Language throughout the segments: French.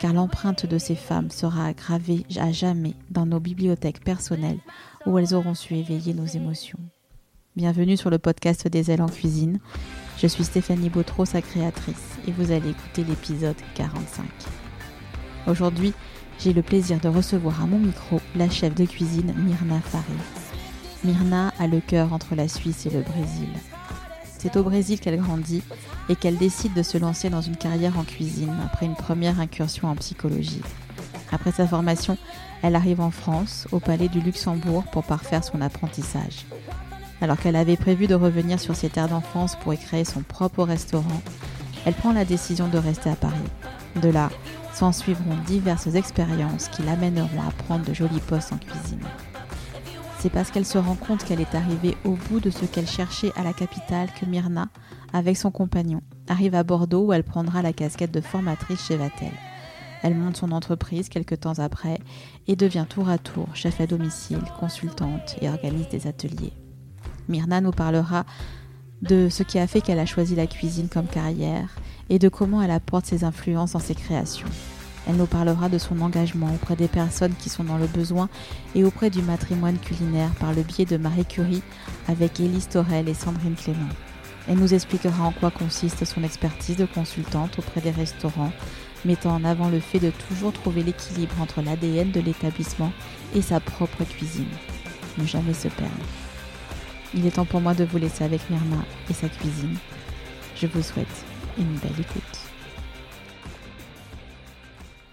car l'empreinte de ces femmes sera gravée à jamais dans nos bibliothèques personnelles où elles auront su éveiller nos émotions. Bienvenue sur le podcast des ailes en cuisine. Je suis Stéphanie Bautreau, sa créatrice, et vous allez écouter l'épisode 45. Aujourd'hui, j'ai le plaisir de recevoir à mon micro la chef de cuisine Myrna Farid. Myrna a le cœur entre la Suisse et le Brésil. C'est au Brésil qu'elle grandit et qu'elle décide de se lancer dans une carrière en cuisine après une première incursion en psychologie. Après sa formation, elle arrive en France, au Palais du Luxembourg, pour parfaire son apprentissage. Alors qu'elle avait prévu de revenir sur ses terres d'enfance pour y créer son propre restaurant, elle prend la décision de rester à Paris. De là, s'en suivront diverses expériences qui l'amèneront à prendre de jolis postes en cuisine. C'est parce qu'elle se rend compte qu'elle est arrivée au bout de ce qu'elle cherchait à la capitale que Myrna, avec son compagnon, arrive à Bordeaux où elle prendra la casquette de formatrice chez Vatel. Elle monte son entreprise quelques temps après et devient tour à tour chef à domicile, consultante et organise des ateliers. Myrna nous parlera de ce qui a fait qu'elle a choisi la cuisine comme carrière et de comment elle apporte ses influences dans ses créations. Elle nous parlera de son engagement auprès des personnes qui sont dans le besoin et auprès du matrimoine culinaire par le biais de Marie Curie avec Élise Torel et Sandrine Clément. Elle nous expliquera en quoi consiste son expertise de consultante auprès des restaurants, mettant en avant le fait de toujours trouver l'équilibre entre l'ADN de l'établissement et sa propre cuisine. Ne jamais se perdre. Il est temps pour moi de vous laisser avec Myrna et sa cuisine. Je vous souhaite une belle écoute.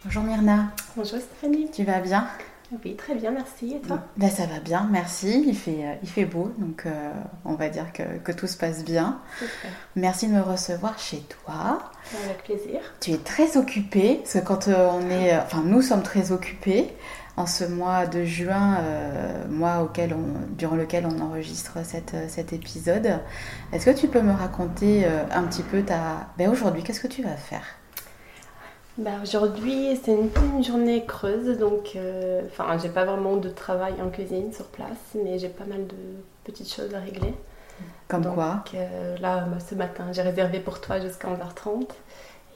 Bonjour Myrna. Bonjour Stéphanie. Tu vas bien? Oui, très bien, merci. Et toi? Ben, Ça va bien, merci. Il fait, euh, il fait beau, donc euh, on va dire que, que, tout se passe bien. Merci de me recevoir chez toi. Avec plaisir. Tu es très occupée, parce que quand euh, on est... Enfin, nous sommes très occupés en ce mois de juin, mois auquel on, durant lequel on enregistre cette, cet épisode. Est-ce que tu peux me raconter un petit peu ta... Ben, aujourd'hui, qu'est-ce que tu vas faire? Bah Aujourd'hui, c'est une, une, journée creuse, donc euh, enfin, j'ai pas vraiment de travail en cuisine sur place, mais j'ai pas mal de petites choses à régler. Comme quoi euh, Là, bah, ce matin, j'ai réservé pour toi jusqu'à 11h30,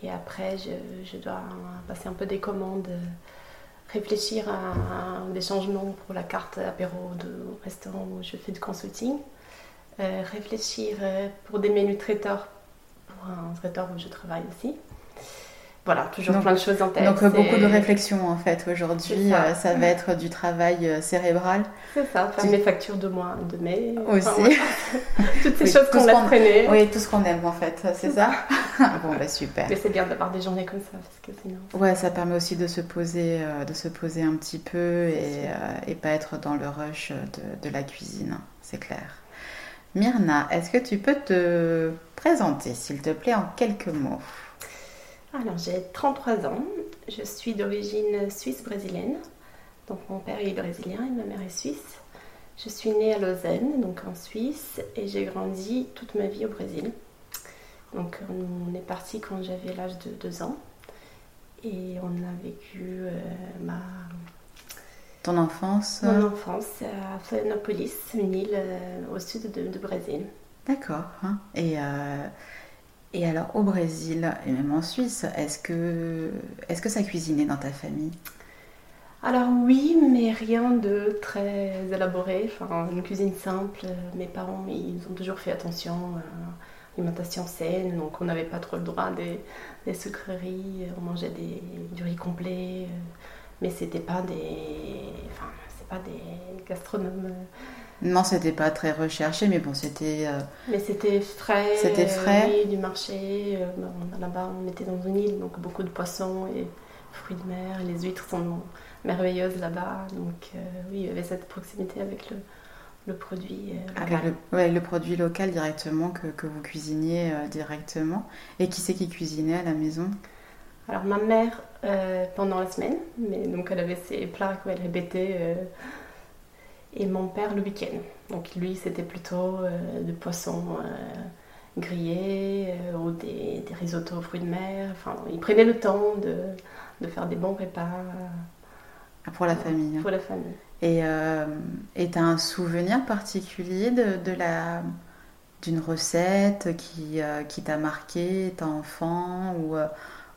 et après, je, je, dois passer un peu des commandes, réfléchir à, des changements pour la carte apéro de restaurant où je fais du consulting, euh, réfléchir pour des menus traiteurs pour un traiteur où je travaille aussi voilà, toujours plein de choses en tête. Donc beaucoup de réflexion en fait aujourd'hui. Ça. Euh, va être du travail euh, cérébral. C'est ça, faire mes factures de mois, de mai. Aussi. Toutes ces choses qu'on a traînées. Oui, tout ce qu'on aime en fait, c'est ça. bon, bah super. Mais c'est bien d'avoir des journées comme ça parce que sinon. Ouais, ça permet aussi de se poser, euh, de se poser un petit peu et, et pas être dans le rush de, de la cuisine, c'est clair. Myrna, est-ce que tu peux te présenter, s'il te plaît, en quelques mots? Alors, j'ai 33 ans. Je suis d'origine suisse-brésilienne. Donc, mon père est brésilien et ma mère est suisse. Je suis née à Lausanne, donc en Suisse, et j'ai grandi toute ma vie au Brésil. Donc, on est parti quand j'avais l'âge de 2 ans. Et on a vécu euh, ma. Ton enfance Mon enfance à Florianopolis, une île euh, au sud de, Brésil. D'accord. Hein. Et. Euh, et alors au Brésil et même en Suisse, est-ce que, est que ça cuisinait dans ta famille? Alors oui, mais rien de très élaboré. Une cuisine simple. Mes parents, ils ont toujours fait attention à l'alimentation saine, donc on n'avait pas trop le droit des, des sucreries. On mangeait du riz complet, mais c'était pas des, enfin, c'est pas des gastronome. Non, c'était pas très recherché, mais bon, c'était. Mais c'était frais. C'était frais. oui, du marché. Là-bas, on était dans une île, donc beaucoup de poissons et fruits de mer. Les huîtres sont merveilleuses là-bas. Donc, oui, il y avait cette proximité avec le, le produit euh, local. le, ouais, le produit local directement que, que vous cuisiniez euh, directement. Et qui c'est qui cuisinait à la maison? Alors ma mère euh, pendant la semaine, mais donc elle avait ses plats qu'elle répétait. Et mon père le week-end. Donc lui c'était plutôt de poissons grillés ou des, des, risottos aux fruits de mer. Enfin, il prenait le temps de, de faire des bons repas. Pour la famille. Pour la famille. Et euh, tu as un souvenir particulier de, de la d'une recette qui, euh, qui t'a marqué, étant enfant ou, euh,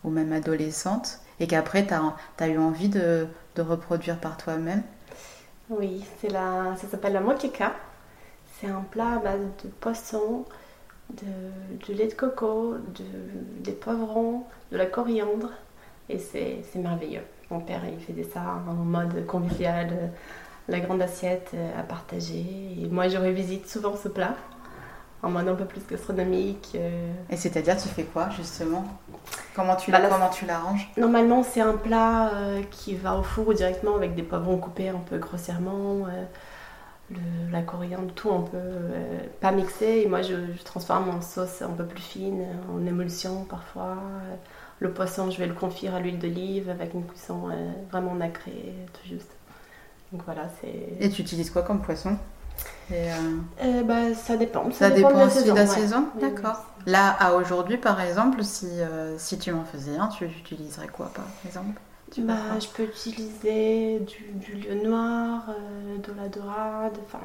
ou même adolescente, et qu'après tu as, as, eu envie de, de reproduire par toi-même? Oui, c'est la, ça s'appelle la moqueca. C'est un plat à base de poisson, de, lait de coco, de, des poivrons, de la coriandre, et c'est merveilleux. Mon père, il faisait ça en mode convivial, euh, la grande assiette euh, à partager. Et moi, je revisite souvent ce plat en mode un peu plus gastronomique. Euh. Et c'est-à-dire, tu fais quoi justement? Comment tu, bah, comment tu l'arranges? Normalement, c'est un plat qui va au four directement avec des poivrons coupés un peu grossièrement, la coriandre, tout un peu pas mixé. Et moi, je, je, transforme en sauce un peu plus fine, en émulsion parfois. Le poisson, je vais le confire à l'huile d'olive avec une cuisson euh, vraiment nacrée, tout juste. Donc voilà, c'est. Et tu utilises quoi comme poisson? Euh, euh, bah, Ça dépend. Ça, dépend, de la aussi saison. de la saison D'accord. Là, à aujourd'hui, par exemple, si, si tu m'en faisais un, tu utiliserais quoi, par exemple? Bah, je peux utiliser du, du lieu noir, de la dorade, enfin...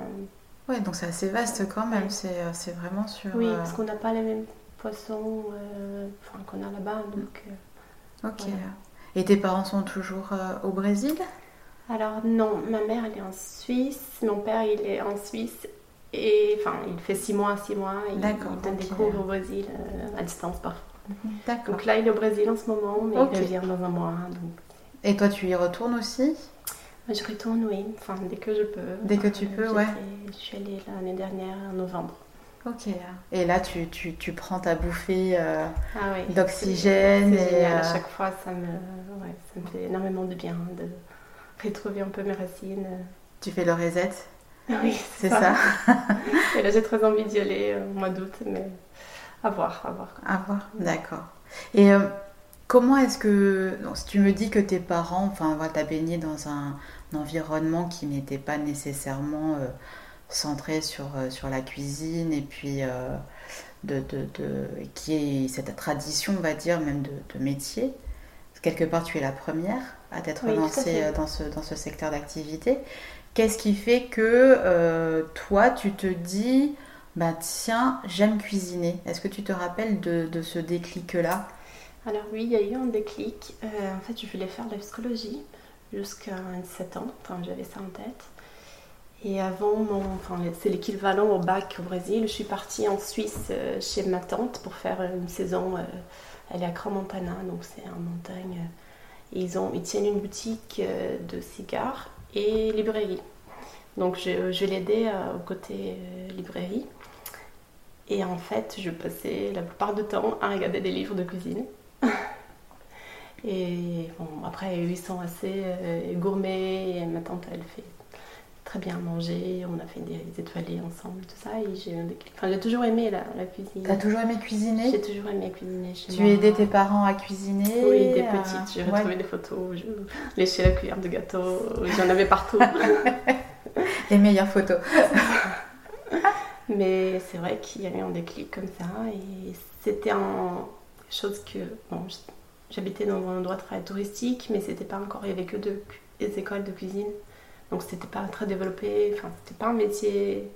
Ouais, donc c'est assez vaste quand même, c'est vraiment sur... Oui, parce qu'on n'a pas les mêmes poissons euh, qu'on a là-bas. Donc, euh, ok. Et tes parents sont toujours euh, au Brésil? Alors non, ma mère elle est en Suisse, mon père il est en Suisse et enfin il fait six mois, six mois, il, il donne des cours au Brésil à distance parfois. D'accord. Donc là il est au Brésil en ce moment, mais il revient dans un mois. Donc... Et toi tu y retournes aussi? Je retourne oui, enfin dès que je peux. Dès que tu peux, ouais. Je suis allée l'année dernière en novembre. Ok. Et là, tu, tu, tu prends ta bouffée euh, ah d'oxygène. Et à euh, chaque fois, ça me, ouais, ça me fait énormément de bien de retrouver un peu mes racines. Tu fais le reset? Oui, c'est ça? et là, j'ai très envie d'y aller euh, au mois d'août, mais à voir, à voir. À voir, d'accord. Et comment est-ce que, si tu me dis que tes parents, enfin, tu as baigné dans un, un environnement qui n'était pas nécessairement centré sur, euh, sur la cuisine et puis euh, de, de, de, qui est cette tradition, on va dire, même de, de métier. Quelque part, tu es la première à t'être lancée euh, dans ce, dans ce secteur d'activité. Qu'est-ce qui fait que toi, tu te dis, bah tiens, j'aime cuisiner Est-ce que tu te rappelles de, de ce déclic-là? Alors oui, il y a eu un déclic. en fait, je voulais faire de la psychologie jusqu'à 17 ans, quand j'avais ça en tête. Et avant, mon, enfin, c'est l'équivalent au bac au Brésil. Je suis partie en Suisse euh, chez ma tante pour faire une saison. Euh, elle est à Crans-Montana, donc c'est en montagne. Ils, ont, ils tiennent une boutique euh, de cigares et librairie. Donc je, je l'aidais au côté librairie. Et en fait, je passais la plupart du temps à regarder des livres de cuisine. et bon, après, ils sont assez gourmets. Et ma tante, elle fait très bien mangé, on a fait des étoilés ensemble, tout ça, et j'ai enfin, j'ai toujours aimé la, la cuisine. T'as toujours aimé cuisiner? J'ai toujours aimé cuisiner chez tu aidais tes parents à cuisiner? Oui, des petites, j'ai retrouvé des photos, je léchais la cuillère de gâteau, j'en avais partout. Les meilleures photos. Mais c'est vrai qu'il y avait un déclic comme ça, et c'était un chose que, bon, j'habitais dans un endroit très touristique, mais c'était pas encore, il n'y avait que deux écoles de cuisine. Donc c'était pas très développé, enfin c'était pas un métier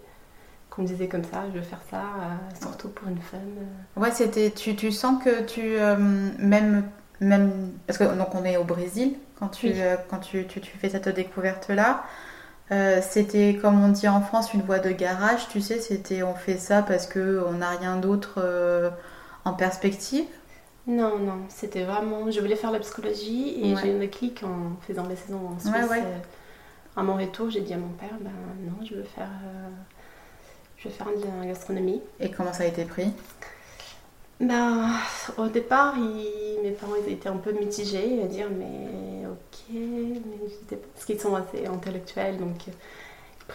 qu'on me disait comme ça, je veux faire ça, euh, surtout pour une femme. Euh. Ouais, c'était, tu, tu sens que tu, euh, même, même, parce que donc on est au Brésil quand tu, quand tu, tu, tu, fais cette découverte-là, c'était comme on dit en France une voie de garage, tu sais, c'était on fait ça parce que on n'a rien d'autre en perspective. Non, non, c'était vraiment, je voulais faire la psychologie et j'ai eu un clic en faisant mes saisons en Suisse. Ouais, ouais à mon retour, j'ai dit à mon père, ben non, je veux faire, je veux faire de la gastronomie. Et comment ça a été pris? Ben, au départ, mes parents ils étaient un peu mitigés à dire mais ok, mais parce qu'ils sont assez intellectuels donc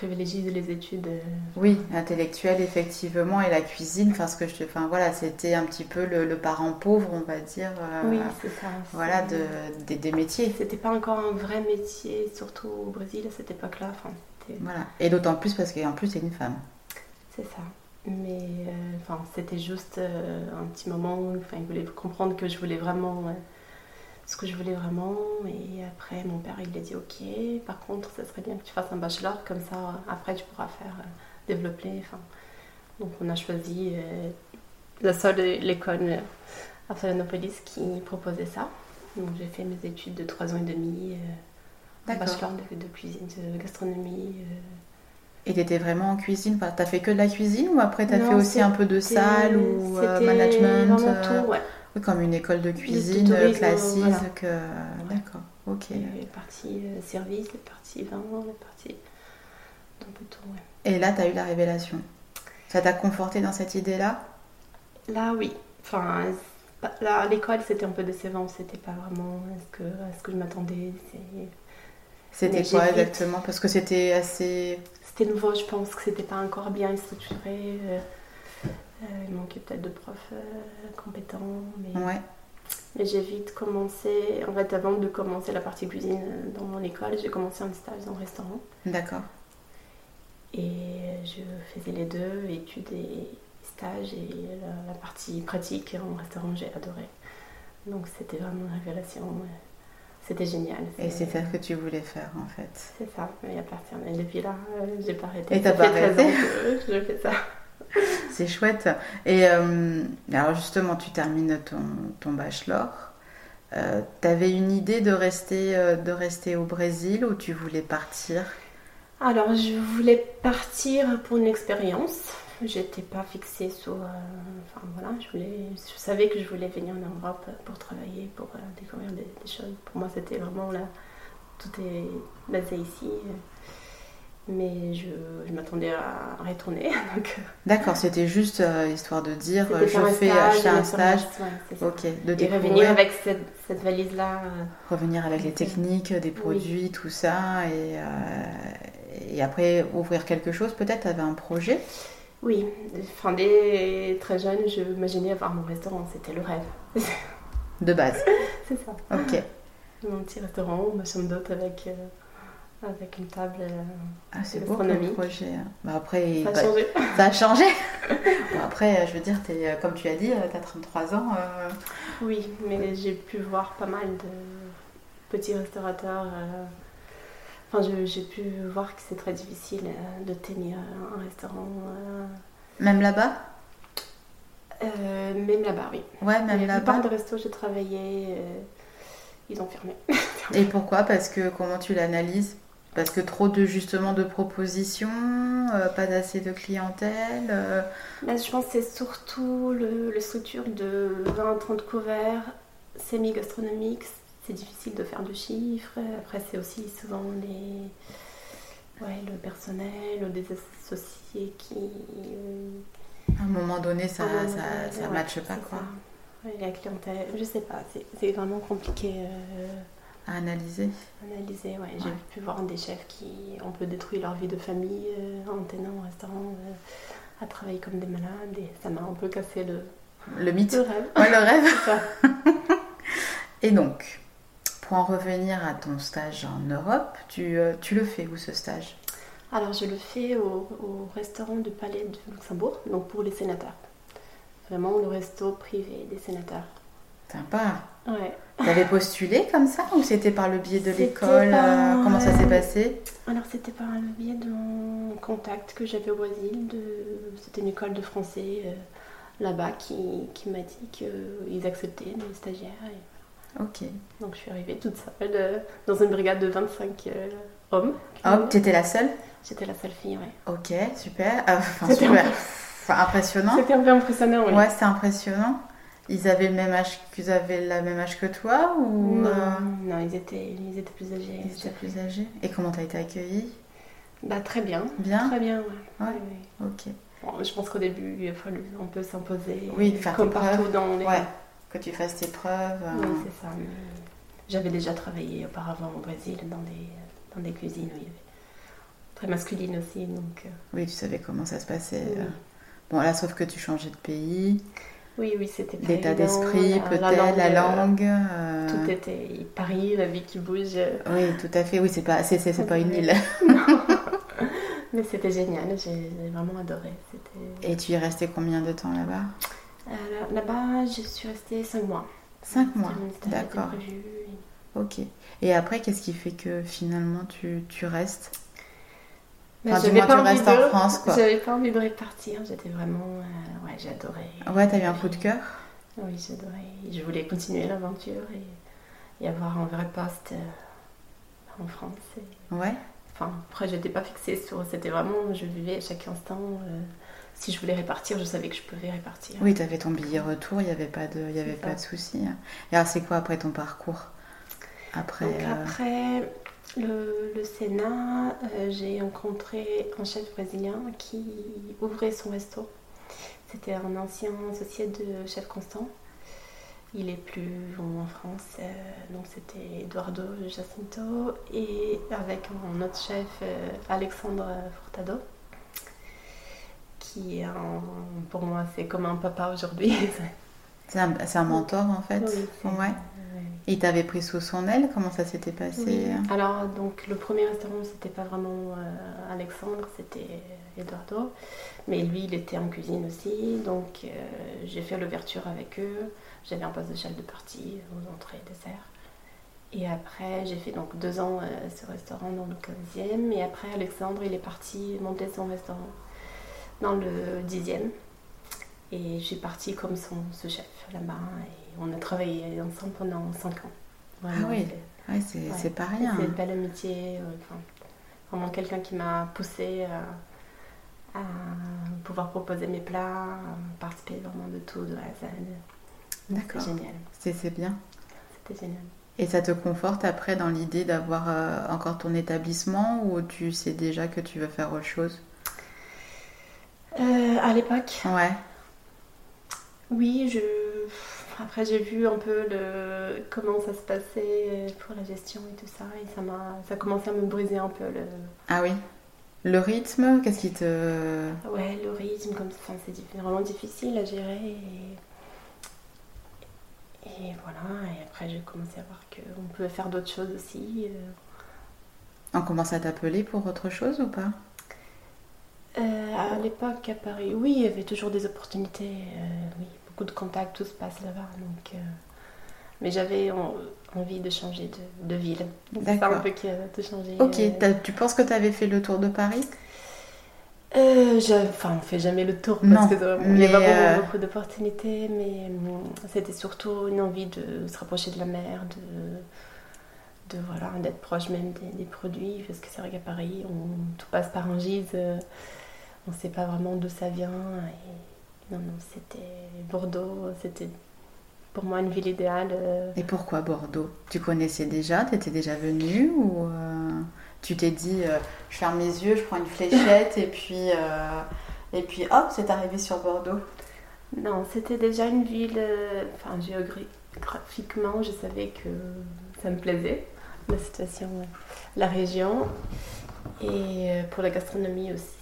ils privilégient les études. Euh. Oui, intellectuels effectivement et la cuisine. Enfin, ce que je, enfin voilà, c'était un petit peu le, parent pauvre, on va dire. Euh, oui, c'est ça. Voilà, de, des, des métiers. C'était pas encore un vrai métier, surtout au Brésil à cette époque-là. Enfin, voilà, et d'autant plus parce qu'en plus c'est une femme. C'est ça. Mais euh, enfin, c'était juste euh, un petit moment où enfin, il voulait comprendre que je voulais vraiment ce que je voulais vraiment. Et après, mon père, il a dit Ok, par contre, ça serait bien que tu fasses un bachelor, comme ça, après, tu pourras faire développer. Enfin, donc, on a choisi la seule école à Florianopolis qui proposait ça. Donc, j'ai fait mes études de 3 ans et demi, un bachelor de, de, cuisine, de gastronomie. Et tu étais vraiment en cuisine Tu as fait que de la cuisine ou après tu as fait aussi un peu de salle ou euh, management euh, tout, ouais. Comme une école de cuisine euh, classique. D'accord, ok. Les parties service, les parties vin, les parties. Un peu tout, ouais. Et là, tu as eu la révélation. Ça t'a conforté dans cette idée-là? Là, oui. Enfin, à l'école, c'était un peu décevant. C'était pas vraiment ce que, ce que je m'attendais. C'était quoi exactement? Parce que c'était assez c'était nouveau, je pense que c'était pas encore bien structuré. Euh, euh, il manquait peut-être de profs euh, compétents. Mais, ouais. mais j'ai vite commencé, en fait, avant de commencer la partie cuisine dans mon école, j'ai commencé un stage dans le restaurant. D'accord. Et je faisais les deux, études et stages, et la, partie pratique en restaurant, j'ai adoré. Donc c'était vraiment une révélation. C'était génial. Et c'est ça que tu voulais faire en fait. C'est ça, mais à partir de depuis là, euh, j'ai pas arrêté. Et t'as pas arrêté je fais ça. c'est chouette. Et euh, alors justement, tu termines ton, bachelor. Euh, T'avais une idée de rester, euh, de rester au Brésil ou tu voulais partir? Alors, je voulais partir pour une expérience. J'étais pas fixée sur. Enfin voilà, je, voulais, je savais que je voulais venir en Europe pour travailler, pour découvrir des, choses. Pour moi, c'était vraiment là. Tout est basé ici. Mais je, je m'attendais à retourner. Euh. D'accord, c'était juste histoire de dire je fais acheter un stage. ok, de Et revenir avec cette, cette valise-là. revenir avec les techniques, des produits, tout ça. Et, et après ouvrir quelque chose, peut-être, tu avais un projet? Oui, enfin, dès très jeune, je m'imaginais avoir mon restaurant, c'était le rêve. De base C'est ça. Ok. Mon petit restaurant, ma chambre d'hôte avec, euh, avec une table. Euh, ah, c'est beau le projet. Hein. Bah, après, ça a changé. Ça a changé. après, je veux dire, es, comme tu as dit, tu as 33 ans. Euh, oui, mais j'ai pu voir pas mal de petits restaurateurs Enfin, j'ai pu voir que c'est très difficile euh, de tenir un restaurant. Euh. Même là-bas? Euh, Même là-bas, oui. Ouais, même là-bas. La plupart des restos j'ai travaillé, ils ont fermé. Et pourquoi? Parce que comment tu l'analyses? Parce que trop de justement de propositions, pas d'assez de clientèle. Là, je pense que c'est surtout le, le, structure de 20-30 couverts semi-gastronomiques c'est difficile de faire de chiffres. Après, c'est aussi souvent les, ouais, le personnel ou des associés qui. à un moment donné, ça ne ça, ça matche pas. Quoi. la clientèle, je sais pas, c'est vraiment compliqué. Euh, à analyser Analyser, ouais. J'ai pu voir des chefs qui ont peu détruit leur vie de famille euh, en tenant un restaurant, euh, à travailler comme des malades, et ça m'a un peu cassé le, le mythe. Le rêve. Ouais, le rêve. et donc, pour en revenir à ton stage en Europe, tu, euh, tu le fais où ce stage? Alors je le fais au, restaurant du Palais de Luxembourg, donc pour les sénateurs. Vraiment le resto privé des sénateurs. Sympa. Ouais. Avais postulé comme ça ou c'était par le biais de l'école euh, Comment ça s'est passé? Alors c'était par le biais d'un contact que j'avais au Brésil. De... C'était une école de français euh, là-bas qui, qui m'a dit qu'ils acceptaient des stagiaires. Ok. Donc je suis arrivée toute seule euh, dans une brigade de 25 euh, hommes. Oh, tu étais la seule? J'étais la seule fille, oui. Ok, super. Ah, enfin, super. Impressionnant. C'était un peu impressionnant, oui. Ouais, c'était impressionnant. Ils avaient le même âge, qu'ils avaient le même âge que toi ou Non, euh, non, ils étaient, ils étaient plus âgés. ils étaient plus âgés Et comment t'as été accueillie? Bah, très bien. Bien? Très bien, ouais. Ouais. Oui. Ok. Bon, je pense qu'au début, il a fallu un peu s'imposer. Oui, faire comme tes partout preuves. dans les. Ouais. Que tu fasses tes preuves. euh, Oui, c'est ça. J'avais déjà travaillé auparavant au Brésil dans des, dans des cuisines où il y avait très masculines aussi. Donc, euh, Oui, tu savais comment ça se passait. oui. euh. Bon, là, sauf que tu changeais de pays, oui, oui, c'était l'état d'esprit, La- peut-être, la euh, langue. euh, Tout était Paris, la vie qui bouge. euh, Oui, tout à fait. Oui, c'est pas, c'est, c'est- c'est pas une île. Mais c'était génial, j'ai vraiment adoré. C'était... Et tu y es resté combien de temps là-bas? Euh, là- Là-bas, je suis restée 5 mois. Cinq mois. C'était- c'était D'accord. prévu. Ok. Et après, qu'est-ce qui fait que finalement tu, tu restes? Enfin, du j'avais moins, pas tu restes en France, quoi. J'avais pas envie de repartir, j'étais vraiment. euh, ouais, adoré. Ouais, t'as eu un coup de cœur? Oui, j'adorais. Je voulais continuer l'aventure et, et avoir un vrai poste euh, en France. Et- Ouais. Enfin, après, j'étais pas fixée sur. C'était vraiment. Je vivais à chaque instant. euh, si je voulais répartir, je savais que je pouvais répartir. Oui, t'avais ton billet retour, il n'y avait pas de, il y avait pas de souci. Et alors, c'est quoi après ton parcours? Après. Donc après le, le Sénat, euh, j'ai rencontré un chef brésilien qui ouvrait son resto. C'était un ancien associé de chef Constant. Il est plus en France, euh, donc c'était Eduardo Jacinto et avec un autre chef, euh, Alexandre Furtado, qui est un- pour moi c'est comme un papa aujourd'hui. c'est un, mentor en fait. Oui, ouais. Et il t'avait pris sous son aile Comment ça s'était passé. Alors, donc, le premier restaurant, c'était pas vraiment euh, Alexandre, c'était Eduardo. Mais lui, il était en cuisine aussi. Donc, euh, j'ai fait l'ouverture avec eux. J'avais un poste de chef de partie aux entrées et desserts. Et après, j'ai fait donc deux ans euh, ce restaurant dans le 15e. Et après, Alexandre, il est parti monter son restaurant dans le 10e. Et je suis partie comme son sous-chef là-bas. Et on a travaillé ensemble pendant cinq ans. Vraiment, Ah oui. c'est- Ouais, c'est Ouais. c'est pas rien. c'est une belle amitié. euh, enfin, vraiment quelqu'un qui m'a poussé à, à pouvoir proposer mes plats, à participer vraiment de tout, de A à Z. D'accord. C'était génial. C'est c'est bien. C'était génial. Et ça te conforte après dans l'idée d'avoir euh, encore ton établissement ou tu sais déjà que tu veux faire autre chose? Euh, à l'époque, Ouais. Oui, je. Après, j'ai vu un peu le... comment ça se passait pour la gestion et tout ça, et ça m'a, ça commençait à me briser un peu le, Ah oui. Le rythme, qu'est-ce qui te. Ouais, le rythme, comme ça, c'est vraiment difficile à gérer. Et, et voilà, et après j'ai commencé à voir qu'on pouvait faire d'autres choses aussi. euh. On commence à t'appeler pour autre chose ou pas? Euh, à l'époque, à Paris, oui, il y avait toujours des opportunités, euh, oui, beaucoup de contacts, tout se passe là-bas. Donc, euh, mais j'avais en- envie de changer de, de ville. C'est ça un peu qui a tout changé. Ok, euh. tu penses que tu avais fait le tour de Paris? Euh, je- enfin, on fait jamais le tour Non, parce que euh, il n'y a vraiment euh, beaucoup d'opportunités, mais c'était surtout une envie de se rapprocher de la mer, de, de voilà, d'être proche même des, des produits, parce que c'est vrai qu'à Paris, on, tout passe par un gise, euh, on ne sait pas vraiment d'où ça vient. Et, non, non, c'était Bordeaux, c'était pour moi une ville idéale. euh, Et pourquoi Bordeaux? Tu connaissais déjà T'étais déjà venu Ou euh, tu t'es dit, euh, je ferme mes yeux, je prends une fléchette et puis, euh, et puis hop, c'est arrivé sur Bordeaux Non, c'était déjà une ville. Enfin, géographiquement, je savais que ça me plaisait, la situation, la région. Et pour la gastronomie aussi.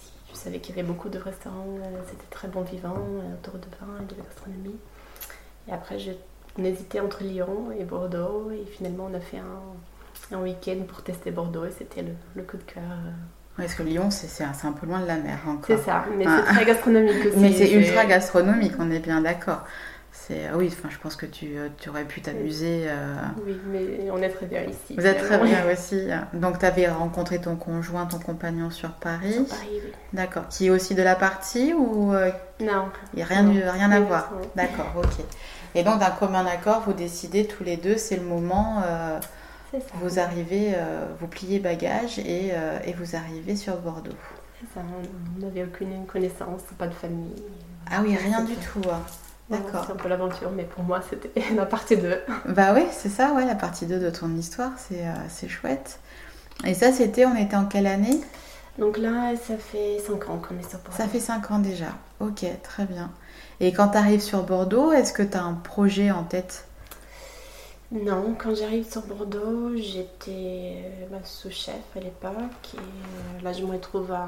Savais qu'il y avait beaucoup de restaurants, euh, c'était très bon vivant, euh, autour de vin et de la gastronomie. Et après, je, on hésitait entre Lyon et Bordeaux. Et finalement, on a fait un, un week-end pour tester Bordeaux et c'était le, le coup de cœur. euh. Parce que Lyon, c'est un, peu loin de la mer encore. C'est ça, mais Ah. c'est très gastronomique aussi. Mais c'est ultra gastronomique, on est bien d'accord. C'est oui, enfin, je pense que tu, euh, tu aurais pu t'amuser. euh, Oui, mais on est très bien ici. Vous êtes très bien aussi. Donc, tu avais rencontré ton conjoint, ton compagnon sur Paris. Sur Paris, oui. D'accord. Qui est aussi de la partie ou euh, Non. il n'y a rien, Non. rien à voir. D'accord, ok. Et donc, d'un commun accord, vous décidez tous les deux, c'est le moment, euh, C'est ça. vous arrivez, euh, vous pliez bagages et, et vous arrivez sur Bordeaux. C'est ça. On n'avait aucune connaissance, pas de famille. Ah oui, rien du tout. hein. D'accord. C'est un peu l'aventure, mais pour moi, c'était la partie 2. Bah oui, c'est ça, ouais, la partie 2 de ton histoire, c'est euh, chouette. Et ça, c'était, on était en quelle année? Donc là, ça fait 5 ans qu'on est sur Bordeaux. Ça fait 5 ans déjà. Ok, très bien. Et quand tu arrives sur Bordeaux, est-ce que tu as un projet en tête? Non, quand j'arrive sur Bordeaux, j'étais bah, sous-chef à l'époque. Et euh, là, je me retrouve à,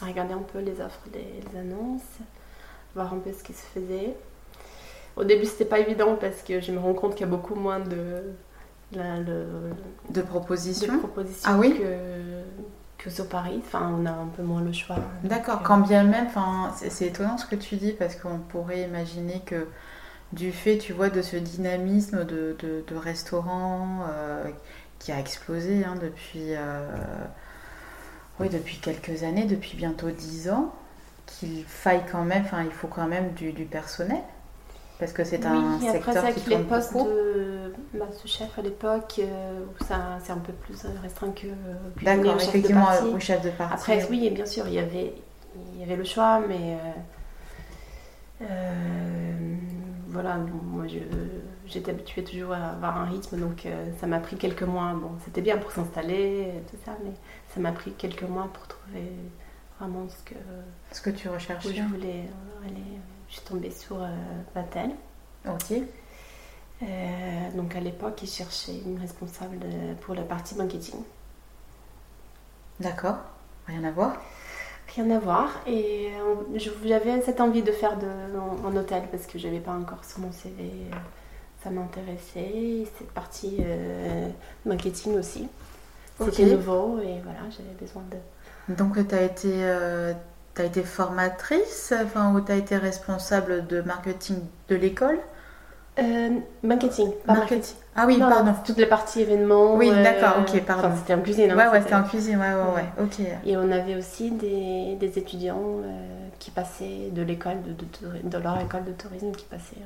à regarder un peu les offres des, des annonces, voir un peu ce qui se faisait. Au début, c'était pas évident parce que je me rends compte qu'il y a beaucoup moins de, la- le- de de propositions Ah oui que, que sur Paris. Enfin, on a un peu moins le choix. D'accord, quand bien même, enfin, c'est étonnant ce que tu dis parce qu'on pourrait imaginer que du fait, tu vois, de ce dynamisme de, de, euh, qui a explosé hein, depuis, euh, oui, depuis quelques années, depuis bientôt 10 ans, qu'il faille quand même, enfin, il faut quand même du, du personnel parce que c'est un oui, et après, secteur c'est qui avec les postes beaucoup. de bah, ce chef à l'époque, euh, où ça c'est un peu plus restreint que cuisinier D'accord, ou chef de effectivement, au chef de partie. Après, oui, et bien sûr, il y avait, il y avait le choix, mais euh, euh, voilà, bon, moi j'étais habituée toujours à avoir un rythme, donc euh, ça m'a pris quelques mois. Bon, c'était bien pour s'installer, tout ça, mais ça m'a pris quelques mois pour trouver vraiment ce que Ce que tu recherches. je voulais euh, aller. Je suis tombée sur euh, Vatel. Ok. Euh, donc à l'époque, ils cherchaient une responsable pour la partie marketing. D'accord. Rien à voir. Rien à voir. Et euh, j'avais cette envie de faire de, en, en hôtel parce que je n'avais pas encore sur mon CV. Ça m'intéressait. Et Cette partie euh, marketing aussi. C'était nouveau et voilà, j'avais besoin de. Donc, tu as été, euh, t'as été formatrice, enfin, ou tu as été responsable de marketing de l'école Euh, marketing, pas marketing. Ah oui, Non, pardon. non, toutes les parties événements. Oui, d'accord, ok, pardon. enfin, c'était en cuisine. hein, ouais, ouais, c'était- en cuisine, ouais, ouais, ouais, ok. Et on avait aussi des, des étudiants euh, qui passaient de l'école de, de, de leur école de tourisme qui passaient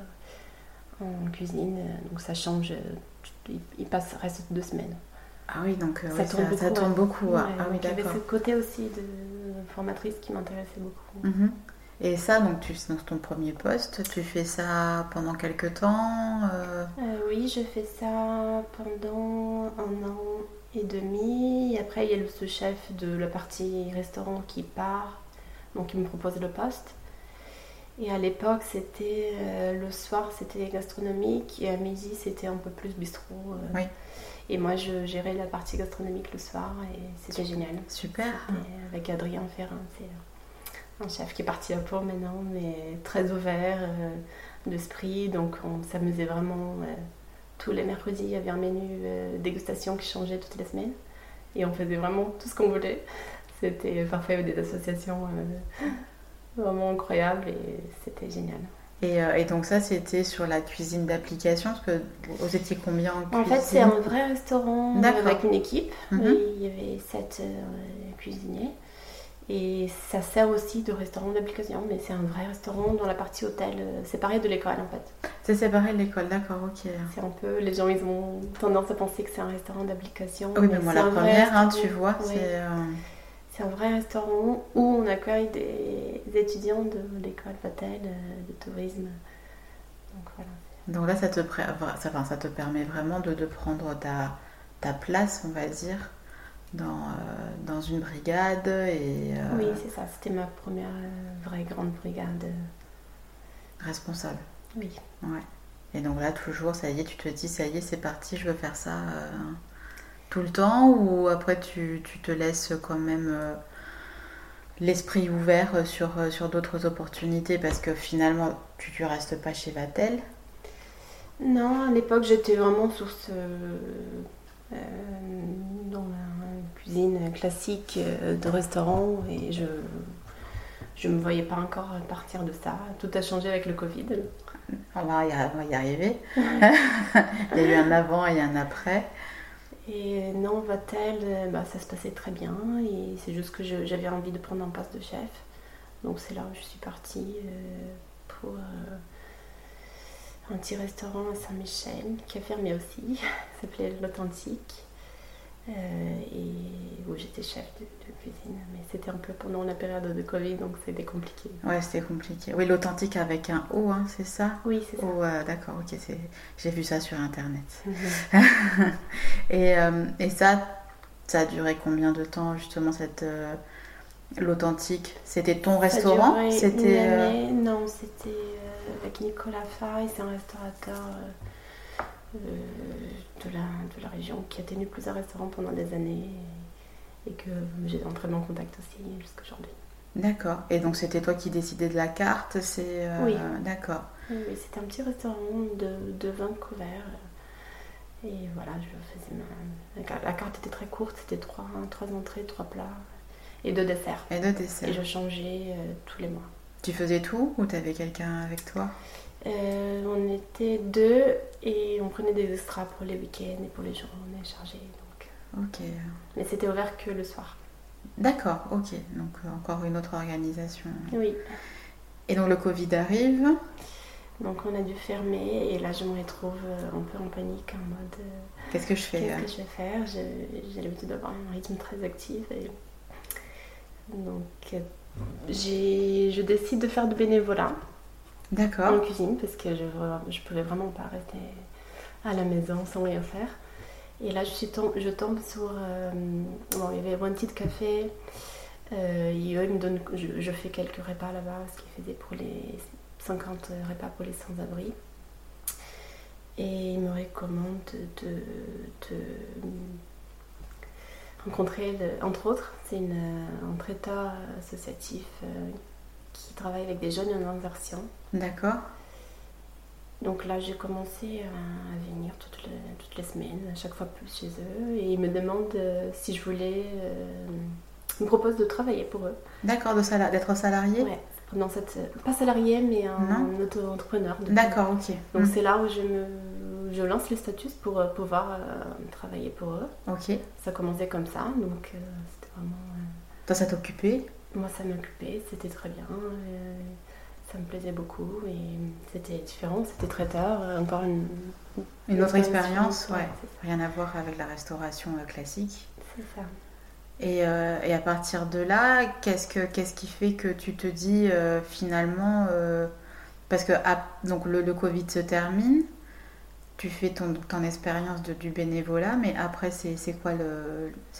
euh, en cuisine. Donc ça change. ils passent restent deux semaines. Ah oui, donc euh, Ça ouais, tourne ça, ça beaucoup, tourne beaucoup. ouais. Ah oui, donc il y avait d'accord. ce côté aussi de formatrice qui m'intéressait beaucoup. Mhm. Et ça, donc, tu, dans ton premier poste, tu fais ça pendant quelques temps euh, Euh, oui, je fais ça pendant un an et demi. Et après, il y a le ce chef de la partie restaurant qui part, donc il me propose le poste. Et à l'époque, c'était euh, le soir, c'était gastronomique, et à midi, c'était un peu plus bistrot. Oui. Et moi, je gérais la partie gastronomique le soir, et c'était génial. Super. Avec Adrien Ferrin, c'est euh, un chef qui est parti à Pau maintenant, mais très ouvert euh, d'esprit. Donc on s'amusait vraiment. euh, tous les mercredis, il y avait un menu euh, dégustation qui changeait toutes les semaines. Et on faisait vraiment tout ce qu'on voulait. C'était parfois des associations vraiment incroyables et c'était génial. Et, euh, et donc ça, c'était sur la cuisine d'application, parce que vous étiez combien en cuisine En fait, c'est un vrai restaurant avec une équipe. Et Il y avait sept euh, cuisiniers. Et ça sert aussi de restaurant d'application, mais c'est un vrai restaurant dans la partie hôtel, euh, séparé de l'école en fait. C'est séparé de l'école, d'accord, ok. C'est un peu, les gens ils ont tendance à penser que c'est un restaurant d'application. Oui, mais moi, la première, hein, tu vois, Oui. c'est... C'est un vrai restaurant où on accueille des étudiants de l'école Vatel euh, de tourisme. Donc voilà. Donc là, ça te, ça, te permet vraiment de, de prendre ta, ta place, on va dire, dans, euh, dans une brigade. Et, euh, Oui, c'est ça, c'était ma première euh, vraie grande brigade. responsable. Oui. Ouais. Et donc là, toujours, ça y est, tu te dis, ça y est, c'est parti, je veux faire ça tout le temps Ou après, tu, tu te laisses quand même euh, l'esprit ouvert sur, euh, sur d'autres opportunités Parce que finalement, tu ne restes pas chez Vatel? Non, à l'époque, j'étais vraiment sur ce. euh, dans la cuisine classique de restaurant et je. Je me voyais pas encore partir de ça. Tout a changé avec le Covid. Y, on va y arriver. Il y a eu un avant et un après. Et non, Vatel, euh, bah, ça se passait très bien. Et c'est juste que j'avais envie de prendre un poste de chef. Donc c'est là où je suis partie euh, pour euh, un petit restaurant à Saint-Michel qui a fermé aussi. S'appelait L'Authentique. Et où j'étais chef de, cuisine. Mais c'était un peu pendant la période de Covid, donc c'était compliqué. Ouais, c'était compliqué. Oui, l'authentique avec un O, hein, c'est ça? Oui, c'est ça. D'accord, ok, j'ai vu ça sur Internet. Mhm. et, et, ça, ça a duré combien de temps, justement, cette l'authentique? C'était ton restaurant? C'était euh, non, c'était euh, avec Nicolas Fay, c'est un restaurateur euh, de, la, de la région qui a tenu plusieurs restaurants pendant des années et, que j'ai très bon contact aussi jusqu'à aujourd'hui. D'accord. Et donc c'était toi qui décidais de la carte C'est oui. D'accord. Oui, c'était un petit restaurant de, de Vancouver. Et voilà, je faisais ma... La carte était très courte, c'était trois, trois entrées, trois plats et de dessert. Et de dessert. Et je changeais euh, tous les mois. Tu faisais tout ou tu avais quelqu'un avec toi? Euh, On était deux et on prenait des extras pour les week-ends et pour les journées chargées. Donc... Ok. Mais c'était ouvert que le soir. D'accord, ok. Donc euh, encore une autre organisation. Oui. Et donc le Covid arrive donc on a dû fermer et là je me retrouve un peu en panique en mode qu'est-ce que je fais Qu'est-ce que je vais faire? J'ai l'habitude d'avoir un rythme très actif et donc, euh, je décide de faire du bénévolat. D'accord. En cuisine, parce que je ne pouvais vraiment pas rester à la maison sans rien faire. Et là, je, suis je tombe sur. Euh, bon, il y avait Wanted Café. Euh, me donnent, je, fais quelques repas là-bas, ce qu'ils faisaient pour les 50 repas pour les sans-abri. Et ils me recommandent de, de rencontré, entre autres, c'est un traiteur associatif euh, qui travaille avec des jeunes en inversion. D'accord. Donc là, j'ai commencé à, venir toutes les, toutes les, semaines, à chaque fois plus chez eux, et ils me demandent euh, si je voulais. Euh, ils me proposent de travailler pour eux. D'accord, d'être salarié Ouais, dans cette, pas salarié, mais un auto-entrepreneur. D'accord, ok. Donc hmm. c'est là où je me je lance les statuts pour euh, pouvoir euh, travailler pour eux. Ok. Ça commençait comme ça, donc euh, c'était vraiment. Toi, ça t'occupait Moi, ça m'occupait, c'était très bien. ça me plaisait beaucoup et c'était différent, c'était très tard. Encore une, une, autre expérience, ouais. Rien à voir avec la restauration classique. C'est ça. Et, et, à partir de là, qu'est-ce, que, qu'est-ce qui fait que tu te dis finalement, parce que donc le, le, Covid se termine, tu fais ton, ton expérience du bénévolat, mais après, c'est quoi,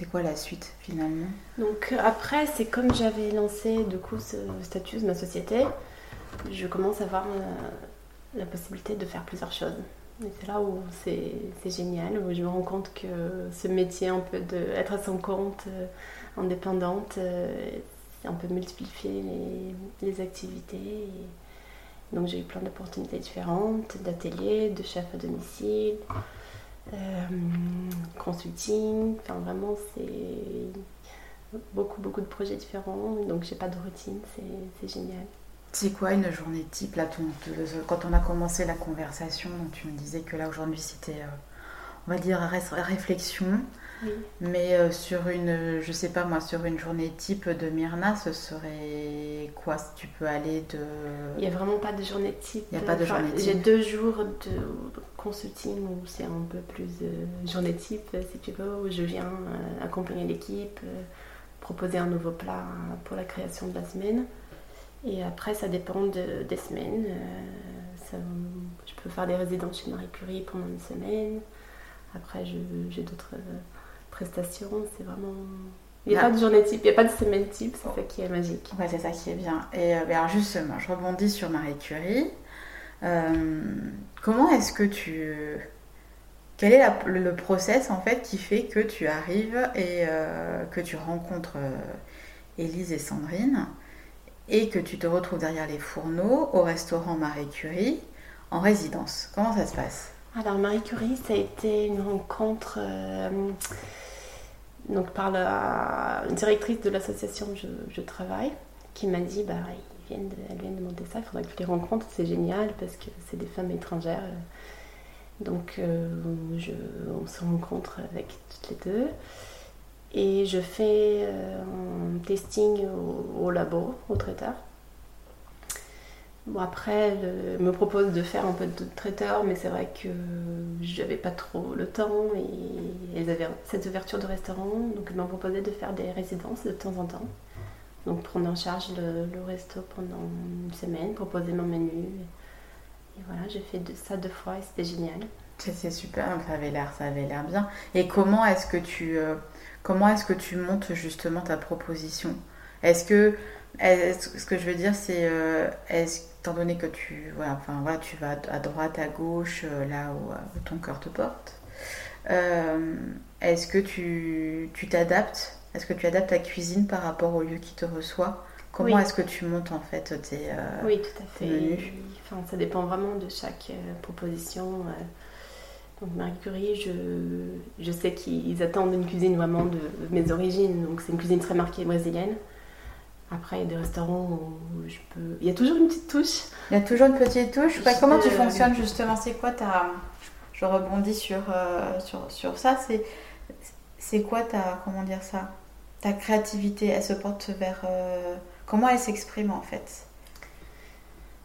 quoi la suite finalement? Donc après, c'est comme j'avais lancé du coup ce statut de ma société, je commence à avoir euh, la possibilité de faire plusieurs choses. Et c'est là où c'est génial, où je me rends compte que ce métier un peu d'être à son compte, euh, indépendante, euh, c'est un peu multiplier les, activités. Donc j'ai eu plein d'opportunités différentes, d'ateliers, de chef à domicile, euh, consulting, enfin vraiment c'est beaucoup beaucoup de projets différents, donc j'ai pas de routine, c'est génial. C'est quoi une journée type? Là, Quand on a commencé la conversation, tu me disais que là aujourd'hui c'était, euh, on va dire, réflexion. Mais euh, sur une, je sais pas moi, sur une journée type de Myrna, ce serait quoi? Si Tu peux aller de. Il n'y a vraiment pas de journée type. Il n'y a pas de journée type. J'ai deux jours de consulting où c'est un peu plus euh, journée type, si tu veux, où je viens euh, accompagner l'équipe, proposer un nouveau plat pour la création de la semaine. Et après, ça dépend des semaines. je peux faire des résidences chez Marie Curie pendant une semaine. Après, j'ai d'autres prestations, c'est vraiment. Il n'y a pas de journée type, il n'y a pas de semaine type, c'est ça qui est magique. Ouais, c'est ça qui est bien. Et euh, alors justement, je rebondis sur Marie Curie. Euh, comment est-ce que tu... Quel est le process en fait qui fait que tu arrives et euh, que tu rencontres Élise et Sandrine et que tu te retrouves derrière les fourneaux au restaurant Marie Curie en résidence? Comment ça se passe? Alors Marie Curie, ça a été une rencontre donc par la directrice de l'association où je, travaille, qui m'a dit bah, vient de demander ça, il faudrait que tu les rencontres, c'est génial parce que c'est des femmes étrangères. Donc euh, on se rencontre avec toutes les deux. Et je fais euh, un testing au, labo, au traiteur. Bon, après, elle me propose de faire un peu de traiteur, mais c'est vrai que j'avais pas trop le temps et elles avaient cette ouverture de restaurant, donc elles m'ont proposé de faire des résidences de temps en temps. Donc prendre en charge le, resto pendant une semaine, proposer mon menu. Et, voilà, j'ai fait ça deux fois et c'était génial. C'est super, ça avait l'air, ça avait l'air bien. Et comment est-ce que tu, euh, comment est-ce que tu montes justement ta proposition? Est-ce que, ce que je veux dire, c'est, euh, étant donné que tu, voilà, enfin voilà, tu vas à droite, à gauche, euh, là où, ton cœur te porte, est-ce que tu, tu t'adaptes? Est-ce que tu adaptes ta cuisine par rapport au lieu qui te reçoit? Comment est-ce que tu montes en fait tes, oui, tout à fait. Enfin, ça dépend vraiment de chaque proposition. Donc Marie Curie, je, je sais qu'ils attendent une cuisine vraiment de mes origines, donc c'est une cuisine très marquée brésilienne. Après, il y a des restaurants où je peux. Il y a toujours une petite touche. Il y a toujours une petite touche. comment tu fonctionnes justement? C'est quoi ta. Je rebondis sur, euh, sur, sur, ça. C'est, c'est quoi ta. Comment dire ça? Ta créativité, elle se porte vers. Euh, comment elle s'exprime en fait?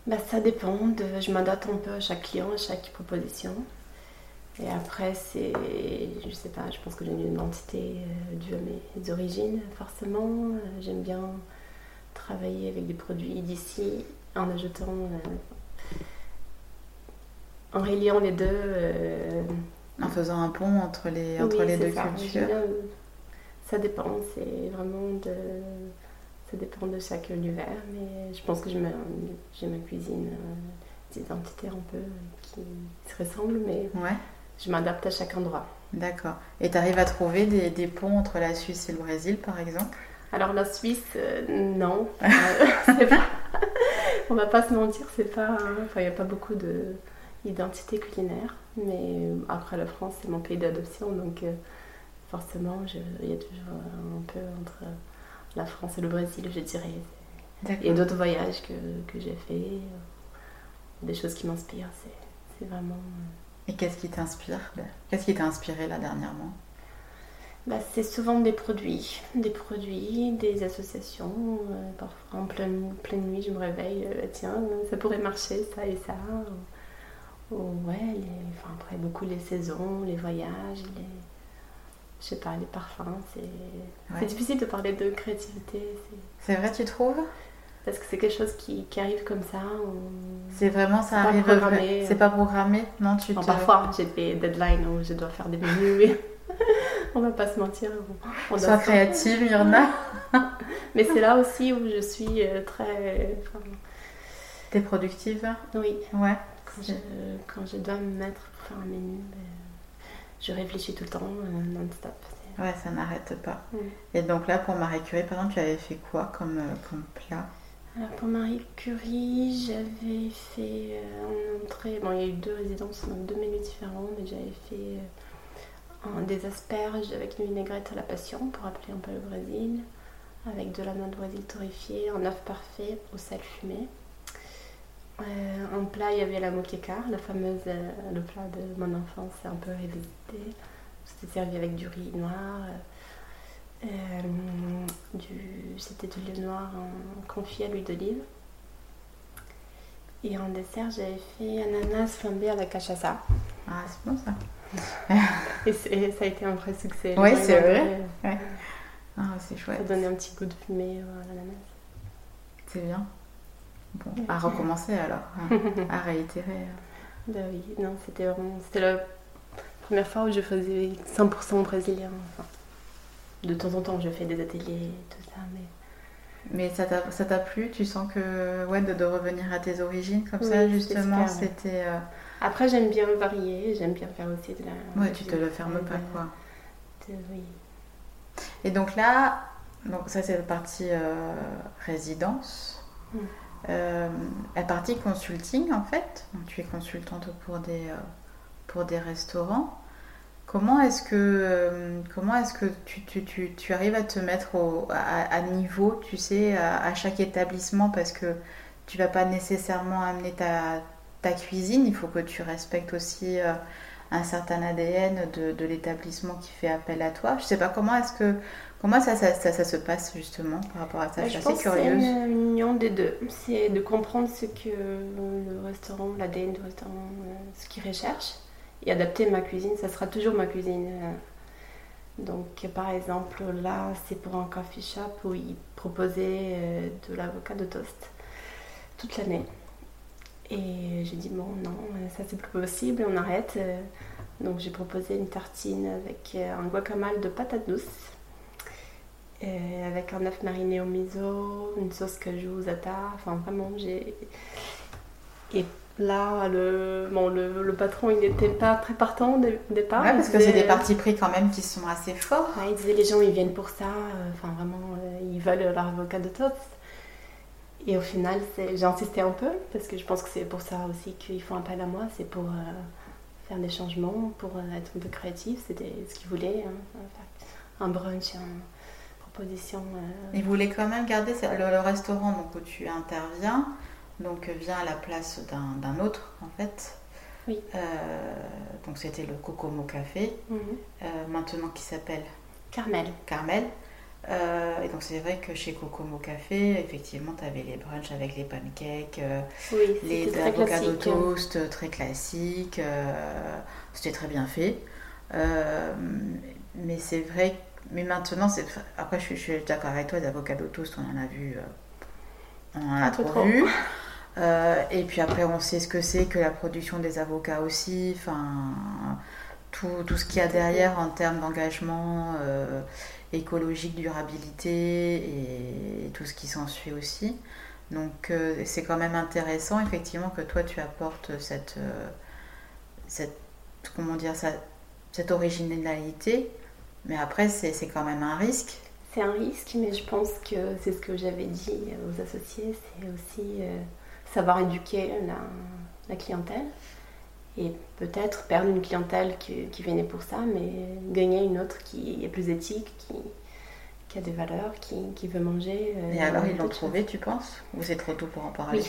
Bah, Ça dépend. De... Je m'adapte un peu à chaque client, à chaque proposition. Et après, c'est, je sais pas, je pense que j'ai une identité euh, due à mes origines, forcément. Euh, j'aime bien travailler avec des produits d'ici en ajoutant, euh, en reliant les deux. en faisant un pont entre les, entre les deux cultures. ça dépend, c'est vraiment de. Ça dépend de chaque univers, mais je pense que j'ai ma, ma cuisine d'identité un peu qui se ressemble, mais ouais je m'adapte à chac endroit. D'accord. Et tu arrives à trouver des, des, ponts entre la Suisse et le Brésil, par exemple? Alors la Suisse, euh, non. euh, pas... On va pas se mentir, c'est pas. Enfin, il n'y a pas beaucoup d'identité culinaire. Mais euh, après, la France, c'est mon pays d'adoption, donc euh, forcément, il y a toujours un peu entre la France et le Brésil, je dirais. A d'autres voyages que, que j'ai fait, des choses qui m'inspirent. C'est vraiment. Et qu'est-ce qui t'inspire Qu'est-ce qui t'a inspiré là dernièrement? Bah, C'est souvent des produits, des produits, des associations. Euh, parfois en pleine, pleine, nuit, je me réveille, euh, tiens, ça pourrait marcher, ça et ça. Ou, ouais, enfin, après beaucoup les saisons, les voyages, les, je sais pas, les parfums. C'est difficile de parler de créativité. C'est vrai, tu trouves? Parce que c'est quelque chose qui, qui, arrive comme ça. C'est vraiment ça arrive. C'est pas programmé, non tu te... Parfois, j'ai des deadlines où je dois faire des menus. on va pas se mentir. On Sois créative, Myrna. Mais c'est là aussi où je suis euh, très. Enfin... T'es productive? Oui. Ouais. Quand je, quand je, dois me mettre pour faire un menu, ben, je réfléchis tout le temps, euh, non-stop. Ouais, ça n'arrête pas. Et donc là, pour Marie Curie, par exemple, tu avais fait quoi comme, euh, comme plat? Alors pour Marie Curie, j'avais fait euh, en entrée, bon il y a eu deux résidences, donc deux menus différents, mais j'avais fait euh, des asperges avec une vinaigrette à la passion pour rappeler un peu le Brésil, avec de la noix de Brésil torréfiée, un œuf parfait au sel fumé. Euh, en plat, il y avait la moqueca, la fameuse, le plat de mon enfance, un peu révisité. C'était servi avec du riz noir, euh, du, c'était du lait noir confit à l'huile d'olive. Et en dessert, j'avais fait ananas flambé à la cachaça. Ah, c'est bon ça. Et, ça a été un vrai succès. Oui, c'est vrai. Ah, c'est chouette. Ça donnait un petit goût de fumée à l'ananas. C'est bien. Bon, à recommencer alors, à réitérer. Bah oui, non, c'était vraiment. C'était la première fois où je faisais 100% brésilien. Enfin, de temps en temps, je fais des ateliers, tout ça, mais. Mais ça t'a plu? Tu sens que ouais, de, revenir à tes origines comme ça, justement, c'était. Euh, Après, j'aime bien varier, j'aime bien faire aussi de la. Ouais, tu te le fermes pas, quoi. oui. Et donc là, donc ça, c'est la partie euh, résidence. Mm. Euh, la partie consulting, en fait. Donc, tu es consultante pour des, pour des restaurants. Comment est-ce que, euh, comment est-ce que tu, tu, tu, tu, arrives à te mettre au, à, niveau, tu sais, à, chaque établissement? Parce que tu vas pas nécessairement amener ta, ta cuisine, il faut que tu respectes aussi euh, un certain ADN de, de l'établissement qui fait appel à toi. Je sais pas comment est-ce que Comment ça, ça, ça, se passe justement par rapport à ça bah, Je suis assez curieuse. C'est une union des deux. C'est de comprendre ce que le restaurant, l'ADN du restaurant, euh, ce qu'il recherche et adapter ma cuisine. Ça sera toujours ma cuisine. Euh. Donc, par exemple, là, c'est pour un coffee shop où ils proposaient de l'avocat de toast toute l'année. Et j'ai dit, bon, non, ça c'est plus possible, on arrête. Donc j'ai proposé une tartine avec euh, un guacamole de patates douces, avec un œuf mariné au miso, une sauce cajou zata. Enfin vraiment, j'ai. Et là, le, bon, le, patron, il n'était pas très partant au départ. Ouais, parce que c'est des partis pris quand même qui sont assez forts. il disait les gens, ils viennent pour ça. Euh, enfin vraiment, euh, ils veulent leur avocat de toast. Et au final, j'ai insisté un peu parce que je pense que c'est pour ça aussi qu'ils font appel à moi. C'est pour faire des changements, pour être un peu créatif. C'était ce qu'ils voulaient. Hein, un brunch, une proposition. Euh. Ils voulaient quand même garder le, restaurant donc, où tu interviens, donc vient à la place d'un autre en fait. Oui. Euh, donc c'était le Cocomo Café, mhm. euh, maintenant qui s'appelle Carmel. Carmel. Euh, et donc c'est vrai que chez Cocomo Café, effectivement, tu avais les brunchs avec les pancakes, euh, les avocats de toast euh, très classiques. C'était très bien fait. mais c'est vrai, mais maintenant, après je suis, d'accord avec toi, les avocats de toast, on en a vu, on en a trop, vu. et puis après, on sait ce que c'est que la production des avocats aussi. Enfin, tout, tout ce qu'il y a derrière en termes d'engagement écologique, durabilité et, tout ce qui s'ensuit aussi. Donc euh, c'est quand même intéressant effectivement que toi tu apportes cette, euh, cette comment dire ça, cette originalité, mais après c'est quand même un risque. C'est un risque, mais je pense que c'est ce que j'avais dit aux associés, c'est aussi euh, savoir éduquer la clientèle et peut-être perdre une clientèle qui, qui, venait pour ça, mais gagner une autre qui est plus éthique, qui, qui a des valeurs, qui, qui veut manger. Euh, et alors ils l'ont trouvé, tu penses Ou c'est trop tôt pour en parler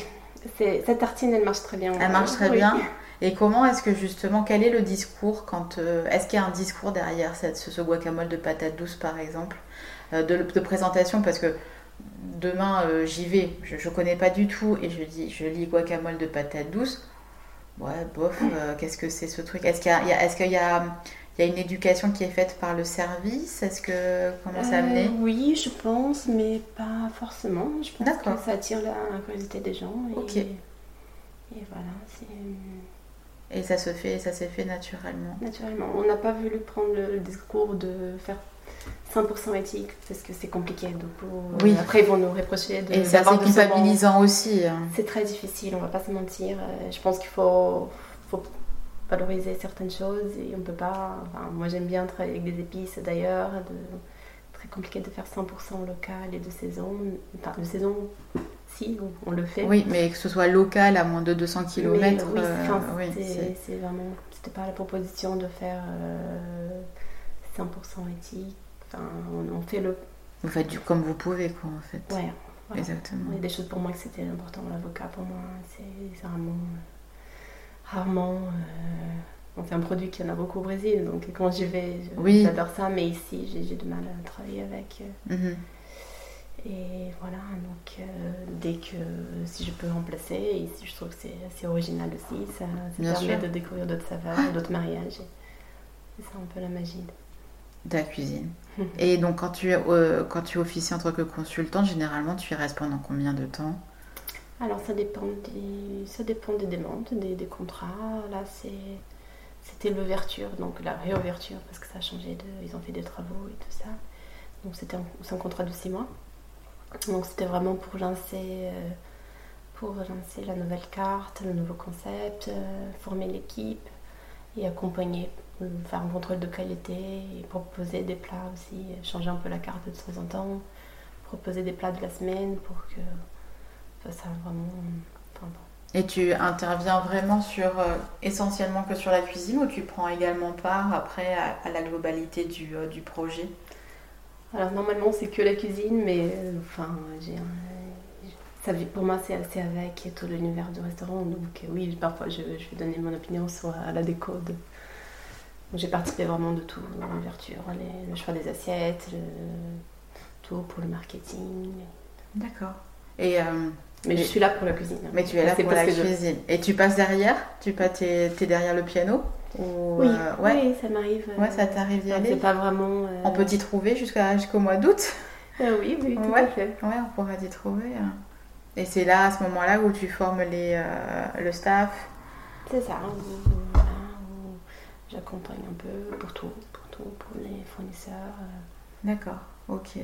Oui, cette tartine, elle marche très bien. Elle marche très bien. Et comment est-ce que justement, quel est le discours quand euh, Est-ce qu'il y a un discours derrière cette, ce, guacamole de patates douces par exemple, euh, de, de, présentation? Parce que demain j'y vais, je ne connais pas du tout et je dis, je lis guacamole de patates douces Ouais, bof, euh, qu'est-ce que c'est ce truc? Est-ce qu'il y a, est-ce qu'il y a, il y a une éducation qui est faite par le service? Est-ce que comment ça amené euh, Oui, je pense, mais pas forcément. Je pense que ça attire la curiosité des gens. Et, ok. Et voilà, Et ça se fait, ça s'est fait naturellement. Naturellement. On n'a pas voulu prendre le discours de faire 100% éthique parce que c'est compliqué. Donc, euh, oui. Après, ils vont nous reprocher de. Et c'est culpabilisant aussi. Hein. C'est très difficile, on va pas se mentir. Euh, je pense qu'il faut, faut, valoriser certaines choses et on peut pas. moi, j'aime bien travailler avec des épices d'ailleurs. De, très compliqué de faire 100% local et de saison. Enfin, de saison, si, on, le fait. Oui, mais que ce soit local à moins de 200 km. oui, euh, c'est vraiment. C'était pas la proposition de faire. 100% éthique on, fait le. Vous faites du comme vous pouvez, quoi, en fait. Ouais. Exactement. Il y a des choses pour moi que c'était important. L'avocat, pour moi, c'est rarement. rarement euh, on fait un produit qui en a beaucoup au Brésil, donc quand j'y vais, j'adore ça, mais ici, j'ai du mal à travailler avec. Euh. Mhm. Et voilà, donc euh, dès que si je peux remplacer, et si je trouve que c'est assez original aussi, ça, permet de découvrir d'autres saveurs, d'autres mariages. C'est ça un peu la magie de la cuisine. Et donc, quand tu, euh, quand tu officies en tant que consultante, généralement, tu y restes pendant combien de temps? Alors, ça dépend des, ça dépend des demandes, des, des contrats. Là, c'était l'ouverture, donc la réouverture, parce que ça a changé. De, ils ont fait des travaux et tout ça. Donc, c'était un, un, contrat de six mois. Donc, c'était vraiment pour lancer, euh, pour lancer la nouvelle carte, le nouveau concept, euh, former l'équipe et accompagner faire un contrôle de qualité et proposer des plats aussi, changer un peu la carte de temps en temps, proposer des plats de la semaine pour que ça vraiment. Et tu interviens vraiment sur euh, essentiellement que sur la cuisine ou tu prends également part après à, la globalité du, euh, du, projet? Alors normalement c'est que la cuisine, mais euh, enfin j'ai ça, pour moi c'est assez avec tout l'univers du restaurant, donc oui parfois je, je, vais donner mon opinion sur la déco de, j'ai participé vraiment de tout, l'ouverture, le choix des assiettes, tout pour le marketing. D'accord. Et mais je suis là pour la cuisine. Mais tu es là pour la cuisine. Et tu passes derrière? Tu es, es, derrière le piano? Oui. ouais. oui, ça m'arrive. Ouais, ça t'arrive d'y aller? C'est pas vraiment. On peut t'y trouver jusqu'au mois d'août? Oui, oui, tout à fait. Ouais, on pourra t'y trouver. Hein. Et c'est là, à ce moment-là, où tu formes les, le staff? C'est ça. J'accompagne un peu pour tout, pour tout, pour les fournisseurs. Euh. D'accord, ok.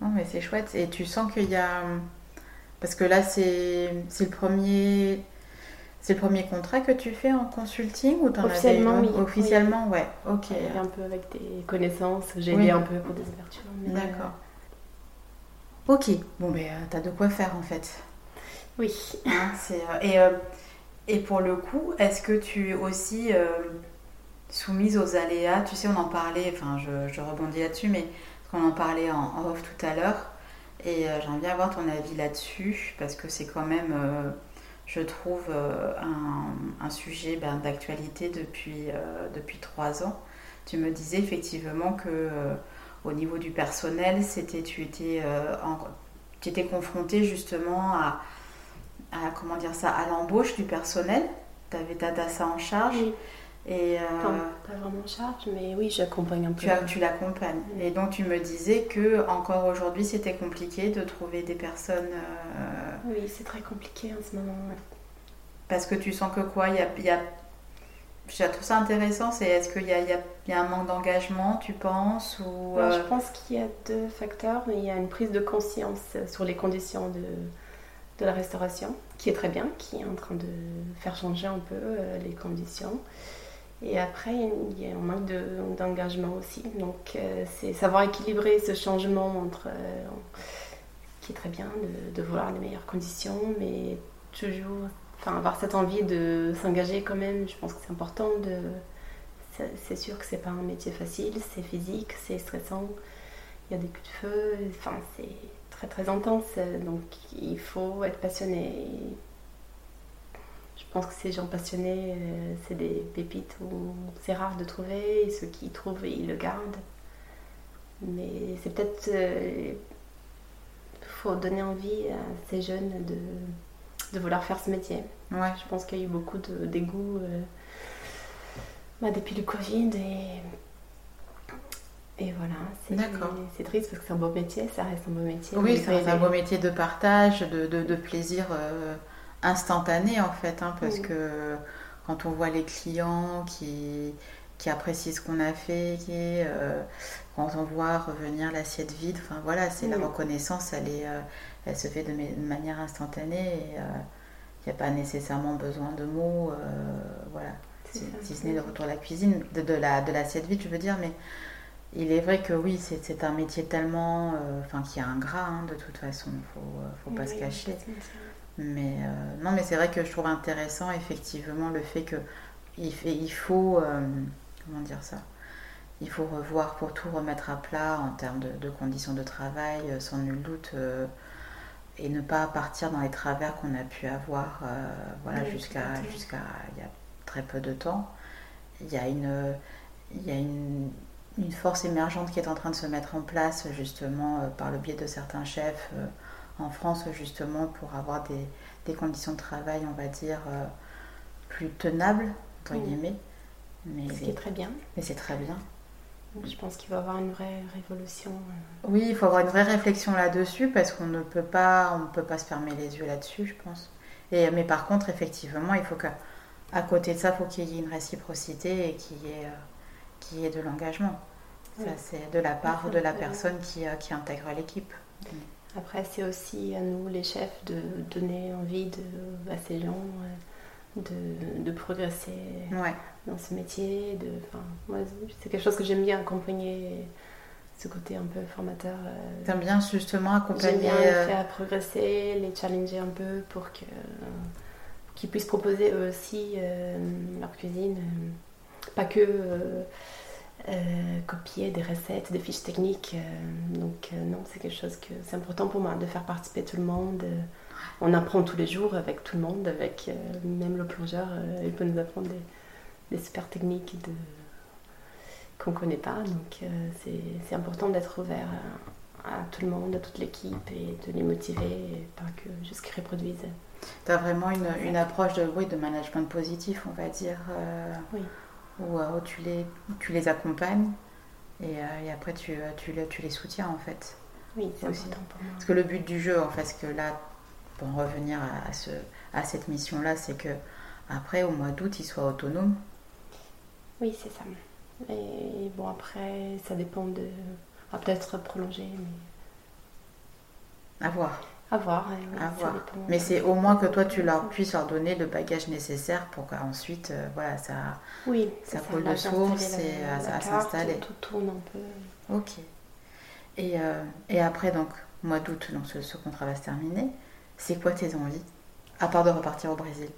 Non, mais c'est chouette. Et tu sens qu'il y a. Parce que là, c'est le premier. C'est le premier contrat que tu fais en consulting ou t'en Officiellement, oui. Officiellement, ouais. Ok. Un peu avec des connaissances, j'ai aidé un peu pour des ouvertures. D'accord. Ok. Bon, mais euh, t'as de quoi faire en fait. Oui. Hein, euh, et, et pour le coup, est-ce que tu aussi soumise aux aléas. Tu sais, on en parlait, enfin, je, rebondis là-dessus, mais on en parlait en, off tout à l'heure. Et euh, j'aimerais bien avoir ton avis là-dessus, parce que c'est quand même, euh, je trouve, euh, un, sujet ben, d'actualité depuis, depuis trois ans. Tu me disais effectivement que au niveau du personnel, c'était, tu étais, étais confronté justement à, à, comment dire ça, à l'embauche du personnel. Tu avais ta DASA en charge. Et, euh, pas vraiment en charge, mais oui, j'accompagne un peu. Tu, tu l'accompagnes. Et donc, tu me disais que encore aujourd'hui, c'était compliqué de trouver des personnes. Euh, oui, c'est très compliqué en ce moment. Parce que tu sens que quoi Il y a, y a... Je trouve ça intéressant, c'est est-ce qu'il y a, y, y a, un manque d'engagement, tu penses ou, Je pense qu'il y a deux facteurs. Il y a une prise de conscience sur les conditions de, de la restauration, qui est très bien, qui est en train de faire changer un peu les conditions. Et après, il y a manque d'engagement aussi. Donc, euh, c'est savoir équilibrer ce changement entre. Euh, qui est très bien de, vouloir les meilleures conditions, mais toujours. Avoir cette envie de s'engager quand même, je pense que c'est important. C'est sûr que c'est pas un métier facile, c'est physique, c'est stressant. Il y a des coups de feu, c'est très très intense. Donc, il faut être passionné pense que ces gens passionnés, euh, c'est des pépites où c'est rare de trouver, et ceux qui trouvent, ils le gardent. Mais c'est peut-être. Il euh, faut donner envie à ces jeunes de, de vouloir faire ce métier. Ouais. Je pense qu'il y a eu beaucoup de dégoût euh, bah, depuis le Covid et. Et voilà, c'est triste parce que c'est un beau métier, ça reste un beau métier. Oui, c'est un beau métier de partage, de, de, plaisir instantané en fait, hein, parce que quand on voit les clients qui, qui apprécient ce qu'on a fait, qui, euh, quand on voit revenir l'assiette vide, enfin voilà, c'est la reconnaissance, elle, est, euh, elle se fait de, manière instantanée et il euh, n'y a pas nécessairement besoin de mots, voilà, si, ce n'est de retour à la cuisine, de, de la de l'assiette vide, je veux dire, mais il est vrai que oui, c'est un métier tellement, enfin, qui a un gras, hein, de toute façon, il faut, faut pas se cacher. Mais euh, non, mais c'est vrai que je trouve intéressant effectivement le fait que il, il faut euh, comment dire ça? Il faut revoir pour tout remettre à plat en termes de, conditions de travail, euh, sans nul doute, et ne pas partir dans les travers qu'on a pu avoir voilà, jusqu'à jusqu'à il y a très peu de temps. Il y a une, il y a une, une, force émergente qui est en train de se mettre en place justement par le biais de certains chefs en France justement pour avoir des, conditions de travail, on va dire, euh, plus tenables, entre guillemets. Mais Ce qui est très bien. Mais c'est très bien. Je pense qu'il va y avoir une vraie révolution. Euh. Oui, il faut avoir une vraie réflexion là-dessus parce qu'on ne peut pas, on ne peut pas se fermer les yeux là-dessus, je pense. Et, mais par contre, effectivement, il faut qu'à à côté de ça, il faut qu'il y ait une réciprocité et qu'il y ait, euh, ait de l'engagement. Ça, c'est de la part de la personne qui, qui intègre l'équipe. Après, c'est aussi à nous, les chefs, de donner envie de, à ces gens euh, de, de progresser dans ce métier. De, moi, c'est quelque chose que j'aime bien accompagner, ce côté un peu formateur. Euh, T'aimes bien justement accompagner J'aime bien les euh, faire progresser, les challenger un peu pour que qu'ils puissent proposer eux aussi leur cuisine. pas que euh, copier des recettes, des fiches techniques. Euh, donc euh, non, c'est quelque chose que c'est important pour moi de faire participer tout le monde. on apprend tous les jours avec tout le monde, avec même le plongeur, il peut nous apprendre des, super techniques de, qu'on ne connaît pas. Donc c'est important d'être ouvert à, tout le monde, à toute l'équipe et de les motiver, pas que juste qu'ils reproduisent. Tu as vraiment une, une, approche de, oui, de management positif, on va dire, oui. Où, tu, les, tu les accompagnes et, et après tu, tu, tu, les soutiens en fait. Oui, c'est aussi. Important pour moi. Parce que le but du jeu, en fait, que là, pour revenir à, ce, à cette mission-là, c'est que après, au mois d'août, il soit autonome. Oui, c'est ça. Et bon, après, ça dépend de. va peut-être prolonger, mais. À voir. À voir, à voir. Mais c'est au moins que toi, tu leur puisses leur donner le bagage nécessaire pour qu'ensuite, euh, voilà, ça, oui, ça coule de source et ça s'installe. Tout tourne un peu. Ok. Et, euh, et après, donc, mois d'août, donc ce, ce, contrat va se terminer. C'est quoi tes envies À part de repartir au Brésil?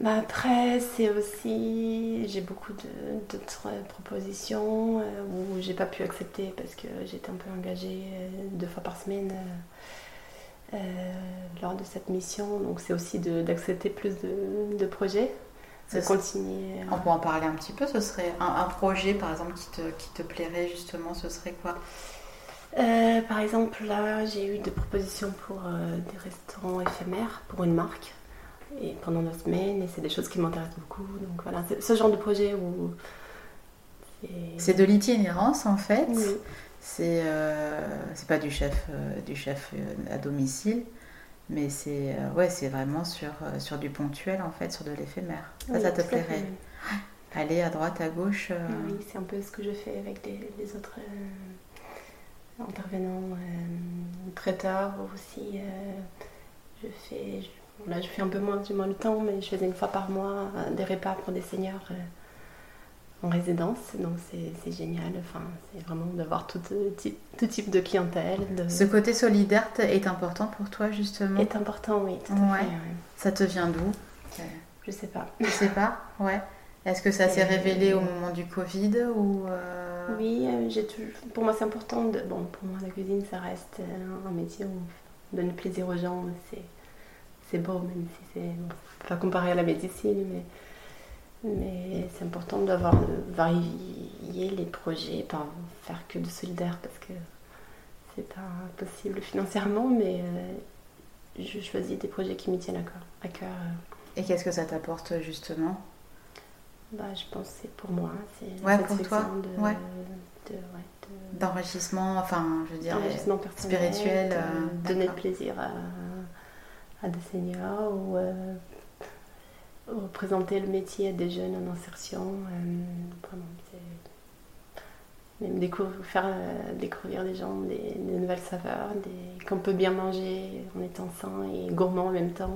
Bah Après, c'est aussi. J'ai beaucoup d'autres propositions euh, où j'ai pas pu accepter parce que j'étais un peu engagée euh, deux fois par semaine euh, lors de cette mission. Donc, c'est aussi d'accepter plus de, de projets. De continuer. On peut en parler un petit peu. Ce serait un, un projet, par exemple, qui te, qui te plairait justement. Ce serait quoi? Euh, par exemple, là, j'ai eu des propositions pour euh, des restaurants éphémères pour une marque et pendant deux semaines, et c'est des choses qui m'intéressent beaucoup. Donc voilà, ce genre de projet où. C'est de l'itinérance en fait. C'est euh, pas du chef, du chef à domicile, mais c'est ouais, c'est vraiment sur, sur du ponctuel en fait, sur de l'éphémère. Ça, ça te plairait Aller à droite, à gauche Oui, c'est un peu ce que je fais avec les autres intervenant euh, très tard aussi. Euh, je fais, là, je fais un peu moins, moins le temps, mais je faisais une fois par mois euh, des repas pour des seniors en résidence, donc c'est génial. Enfin, c'est vraiment d'avoir tout, type, tout type de clientèle. Ce côté solidaire est important pour toi justement? Est important, oui. Ça te vient d'où? Je sais pas. Je sais pas, ouais. Est-ce que ça s'est révélé au moment du Covid ou euh, Oui, euh, j'ai toujours... pour moi c'est important. De... Bon, pour moi la cuisine ça reste euh, un métier où on donne plaisir aux gens. C'est, c'est beau même si c'est bon, pas comparé à la médecine, mais mais c'est important d'avoir de varier les projets, pas faire que de solidaire parce que c'est pas possible financièrement, mais je choisis des projets qui me tiennent à cœur. Et qu'est-ce que ça t'apporte justement? Bah, je pense que c'est pour moi. C'est ouais, pour toi. De, ouais. D'enrichissement, enfin, je veux dire, spirituel. Euh, donner plaisir à, à, des seniors ou, euh, présenter le métier à des jeunes en insertion. Euh, même découvrir, faire euh, découvrir des gens des, nouvelles saveurs, qu'on peut bien manger en étant sain et gourmand en même temps.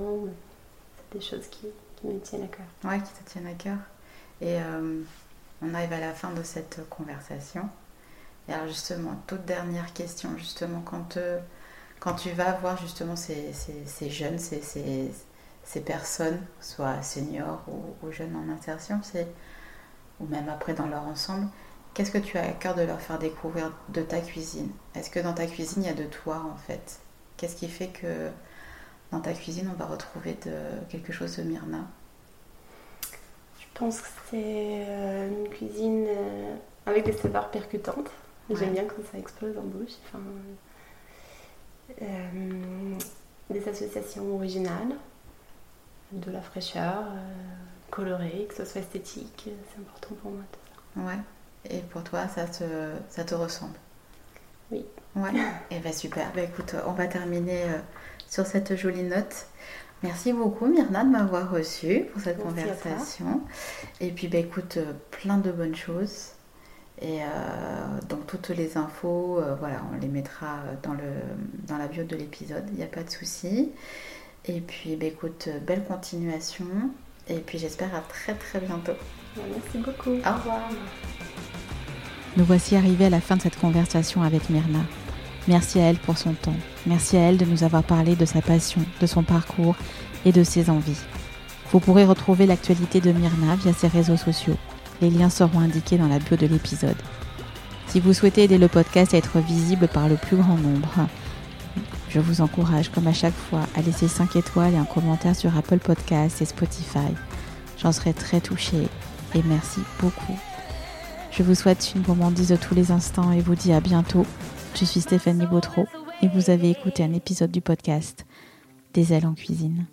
C'est des choses qui, qui me tiennent à cœur. Ouais, qui te tiennent à cœur. Et euh, on arrive à la fin de cette conversation. Et alors justement, toute dernière question, justement, quand, quand tu vas voir justement ces, ces, jeunes, ces, personnes, soit seniors ou, jeunes en insertion, ou même après dans leur ensemble, qu'est-ce que tu as à cœur de leur faire découvrir de ta cuisine? Est-ce que dans ta cuisine, il y a de toi en fait? Qu'est-ce qui fait que dans ta cuisine, on va retrouver de, quelque chose de Myrna? Je pense que c'est euh, une cuisine euh, avec des saveurs percutantes. J'aime bien quand ça explose en bouche. Des associations originales, de la fraîcheur, colorée, que ce soit esthétique, c'est important pour moi tout ça. Ouais. Et pour toi, ça te, ça te ressemble? Oui. Ouais. Et eh bien super. Bah, écoute, on va terminer sur cette jolie note. Merci beaucoup Myrna de m'avoir reçue pour cette conversation. Et puis bah, écoute, euh, plein de bonnes choses. Et euh, donc toutes les infos, euh, voilà, on les mettra dans, le, dans la bio de l'épisode, il n'y a pas de souci. Et puis bah, écoute, belle continuation. Et puis j'espère à très très bientôt. Merci beaucoup. Au revoir. Nous voici arrivés à la fin de cette conversation avec Myrna. Merci à elle pour son temps. Merci à elle de nous avoir parlé de sa passion, de son parcours et de ses envies. Vous pourrez retrouver l'actualité de Myrna via ses réseaux sociaux. Les liens seront indiqués dans la bio de l'épisode. Si vous souhaitez aider le podcast à être visible par le plus grand nombre, je vous encourage, comme à chaque fois, à laisser 5 étoiles et un commentaire sur Apple Podcasts et Spotify. J'en serai très touchée et merci beaucoup. Je vous souhaite une gourmandise de tous les instants et vous dis à bientôt. Je suis Stéphanie Bautreau et vous avez écouté un épisode du podcast Des ailes en cuisine.